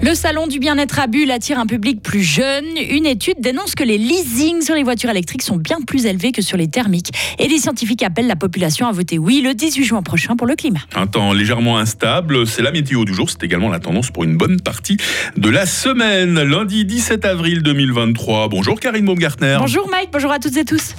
Le salon du bien-être à Bulle attire un public plus jeune. Une étude dénonce que les leasings sur les voitures électriques sont bien plus élevés que sur les thermiques. Et les scientifiques appellent la population à voter oui le 18 juin prochain pour le climat. Un temps légèrement instable, c'est la météo du jour. C'est également la tendance pour une bonne partie de la semaine. Lundi 17 avril 2023. Bonjour Karine Baumgartner. Bonjour Mike, bonjour à toutes et tous.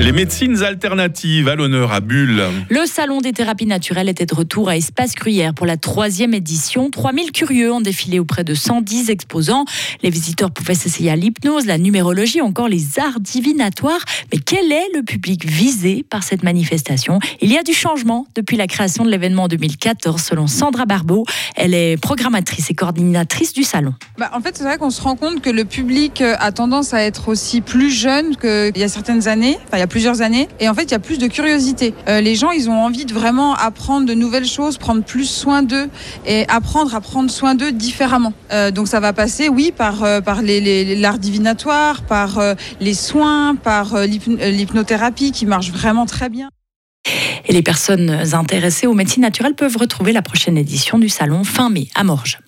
Les médecines alternatives à l'honneur à Bulle. Le salon des thérapies naturelles était de retour à Espace Gruyère pour la troisième édition. 3000 curieux ont défilé auprès de 110 exposants. Les visiteurs pouvaient s'essayer à l'hypnose, la numérologie, encore les arts divinatoires. Mais quel est le public visé par cette manifestation? Il y a du changement depuis la création de l'événement en 2014, selon Sandra Barbeau. Elle est programmatrice et coordinatrice du salon. Bah, en fait, c'est vrai qu'on se rend compte que le public a tendance à être aussi plus jeune qu'il y a certaines années. Enfin, y a plusieurs années. Et en fait, il y a plus de curiosité. Euh, les gens, ils ont envie de vraiment apprendre de nouvelles choses, prendre plus soin d'eux et apprendre à prendre soin d'eux différemment. Euh, donc ça va passer, oui, par, euh, par l'art divinatoire, par les soins, par l'hypnothérapie qui marche vraiment très bien. Et les personnes intéressées aux médecines naturelles peuvent retrouver la prochaine édition du salon fin mai à Morges.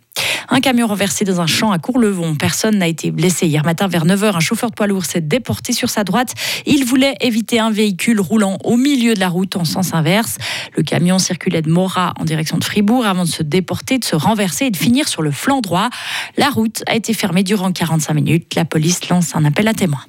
Un camion renversé dans un champ à Courlevon. Personne n'a été blessé. Hier matin, vers 9h, un chauffeur de poids lourd s'est déporté sur sa droite. Il voulait éviter un véhicule roulant au milieu de la route en sens inverse. Le camion circulait de Morat en direction de Fribourg avant de se déporter, de se renverser et de finir sur le flanc droit. La route a été fermée durant 45 minutes. La police lance un appel à témoins.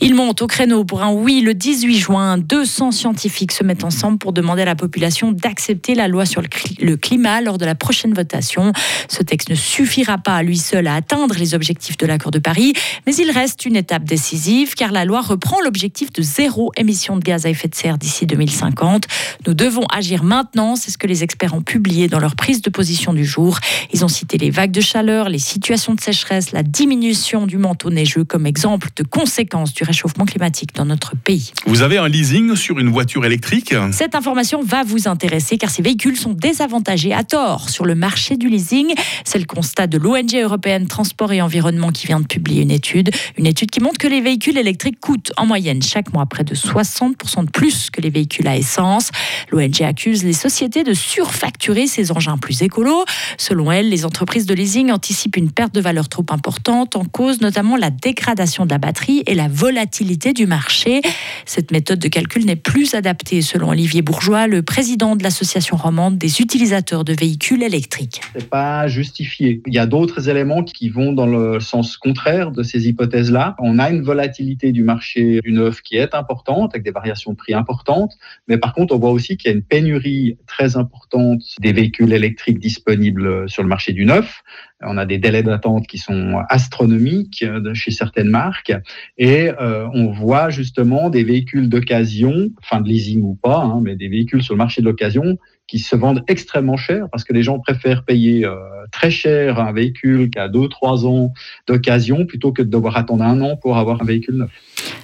Il monte au créneau pour un oui le 18 juin. 200 scientifiques se mettent ensemble pour demander à la population d'accepter la loi sur le climat lors de la prochaine votation. Ce texte ne suffira pas à lui seul à atteindre les objectifs de l'accord de Paris, mais il reste une étape décisive car la loi reprend l'objectif de zéro émission de gaz à effet de serre d'ici 2050. Nous devons agir maintenant, c'est ce que les experts ont publié dans leur prise de position du jour. Ils ont cité les vagues de chaleur, les situations de sécheresse, la diminution du manteau neigeux comme exemple de conséquences du réchauffement climatique dans notre pays. Vous avez un leasing sur une voiture électrique Cette information va vous intéresser car ces véhicules sont désavantagés à tort sur le marché du leasing. C'est le constat de l'ONG européenne Transport et Environnement qui vient de publier une étude. Une étude qui montre que les véhicules électriques coûtent en moyenne chaque mois près de 60% de plus que les véhicules à essence. L'ONG accuse les sociétés de surfacturer ces engins plus écolos. Selon elle, les entreprises de leasing anticipent une perte de valeur trop importante en cause notamment la dégradation de la batterie et la volatilité volatilité du marché. Cette méthode de calcul n'est plus adaptée, selon Olivier Bourgeois, le président de l'association romande des utilisateurs de véhicules électriques. C'est pas justifié. Il y a d'autres éléments qui vont dans le sens contraire de ces hypothèses-là. On a une volatilité du marché du neuf qui est importante, avec des variations de prix importantes, mais par contre, on voit aussi qu'il y a une pénurie très importante des véhicules électriques disponibles sur le marché du neuf. On a des délais d'attente qui sont astronomiques chez certaines marques et euh, on voit justement des véhicules d'occasion, fin de leasing ou pas, hein, mais des véhicules sur le marché de l'occasion qui se vendent extrêmement cher parce que les gens préfèrent payer euh, très cher un véhicule qui a 2-3 ans d'occasion plutôt que de devoir attendre un an pour avoir un véhicule neuf.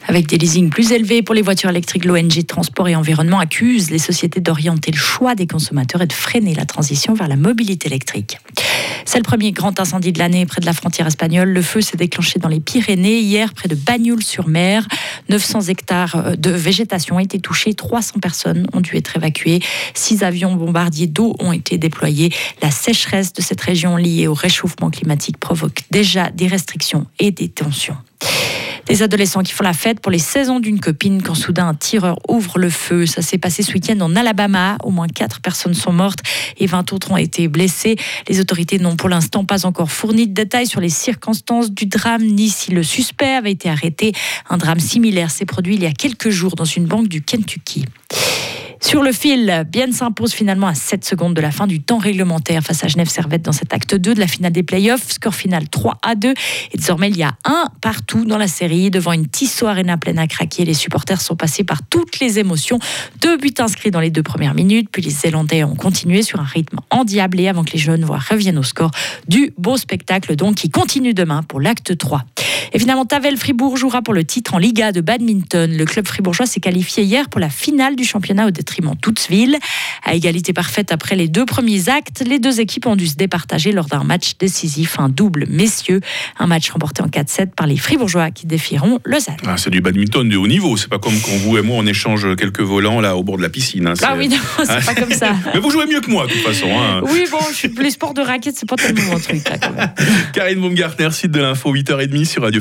Avec des leasings plus élevés pour les voitures électriques, l'ONG Transport et Environnement accuse les sociétés d'orienter le choix des consommateurs et de freiner la transition vers la mobilité électrique. C'est le premier grand incendie de l'année près de la frontière espagnole. Le feu s'est déclenché dans les Pyrénées hier, près de Bagnoul-sur-Mer. 900 hectares euh, de végétation ont été touchés. 300 personnes ont dû être évacuées. Six avions bombardiers d'eau ont été déployés. La sécheresse de cette région liée au réchauffement climatique provoque déjà des restrictions et des tensions. Des adolescents qui font la fête pour les saisons d'une copine quand soudain un tireur ouvre le feu. Ça s'est passé ce week-end en Alabama. Au moins quatre personnes sont mortes et 20 autres ont été blessées. Les autorités n'ont pour l'instant pas encore fourni de détails sur les circonstances du drame ni si le suspect avait été arrêté. Un drame similaire s'est produit il y a quelques jours dans une banque du Kentucky. Sur le fil, Bienne s'impose finalement à 7 secondes de la fin du temps réglementaire face à Genève Servette dans cet acte 2 de la finale des playoffs. Score final 3 à 2. Et désormais, il y a un partout dans la série. Devant une Tissot Arena pleine à craquer, les supporters sont passés par toutes les émotions. Deux buts inscrits dans les deux premières minutes. Puis les Zélandais ont continué sur un rythme endiablé avant que les jeunes voix reviennent au score. Du beau spectacle donc qui continue demain pour l'acte 3. Et finalement, Tavel Fribourg jouera pour le titre en Liga de badminton. Le club fribourgeois s'est qualifié hier pour la finale du championnat au détriment d'Outsville. À égalité parfaite après les deux premiers actes, les deux équipes ont dû se départager lors d'un match décisif, un double messieurs. Un match remporté en 4-7 par les fribourgeois qui défieront Lausanne. Ah, c'est du badminton de haut niveau. C'est pas comme quand vous et moi on échange quelques volants là au bord de la piscine. hein. Ah oui, non, c'est pas comme ça. Mais vous jouez mieux que moi de toute façon. hein. Oui, bon, je suis, les sports de raquettes, c'est pas tellement mon truc, là, quand même. Karine Baumgartner, site de l'info 8h30 sur Radio